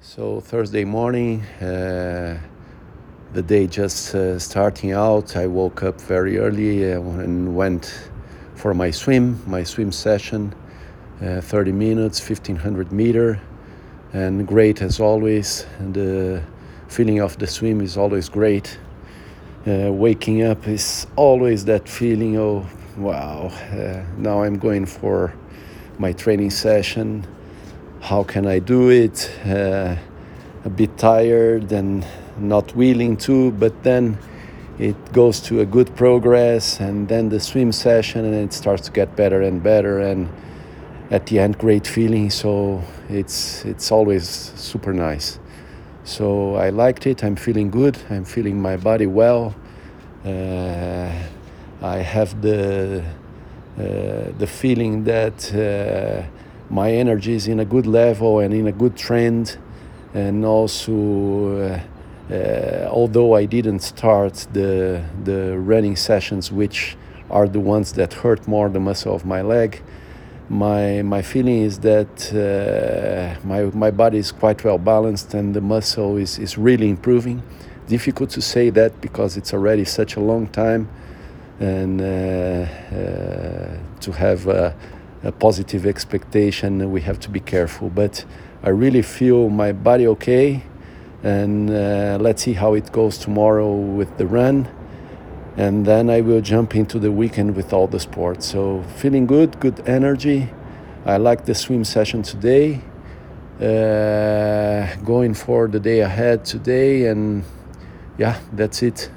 So Thursday morning, uh, the day just uh, starting out. I woke up very early uh, and went for my swim, my swim session, uh, 30 minutes, 1500 meter, and great as always. The feeling of the swim is always great. Uh, waking up is always that feeling of wow. Uh, now I'm going for my training session how can I do it? Uh, a bit tired and not willing to, but then it goes to a good progress, and then the swim session, and it starts to get better and better, and at the end, great feeling. So it's it's always super nice. So I liked it. I'm feeling good. I'm feeling my body well. Uh, I have the uh, the feeling that. Uh, my energy is in a good level and in a good trend. And also, uh, uh, although I didn't start the, the running sessions, which are the ones that hurt more the muscle of my leg, my, my feeling is that uh, my, my body is quite well balanced and the muscle is, is really improving. Difficult to say that because it's already such a long time and uh, uh, to have a positive expectation, we have to be careful. But I really feel my body okay, and uh, let's see how it goes tomorrow with the run. And then I will jump into the weekend with all the sports. So feeling good, good energy. I like the swim session today. Uh, going for the day ahead today, and yeah, that's it.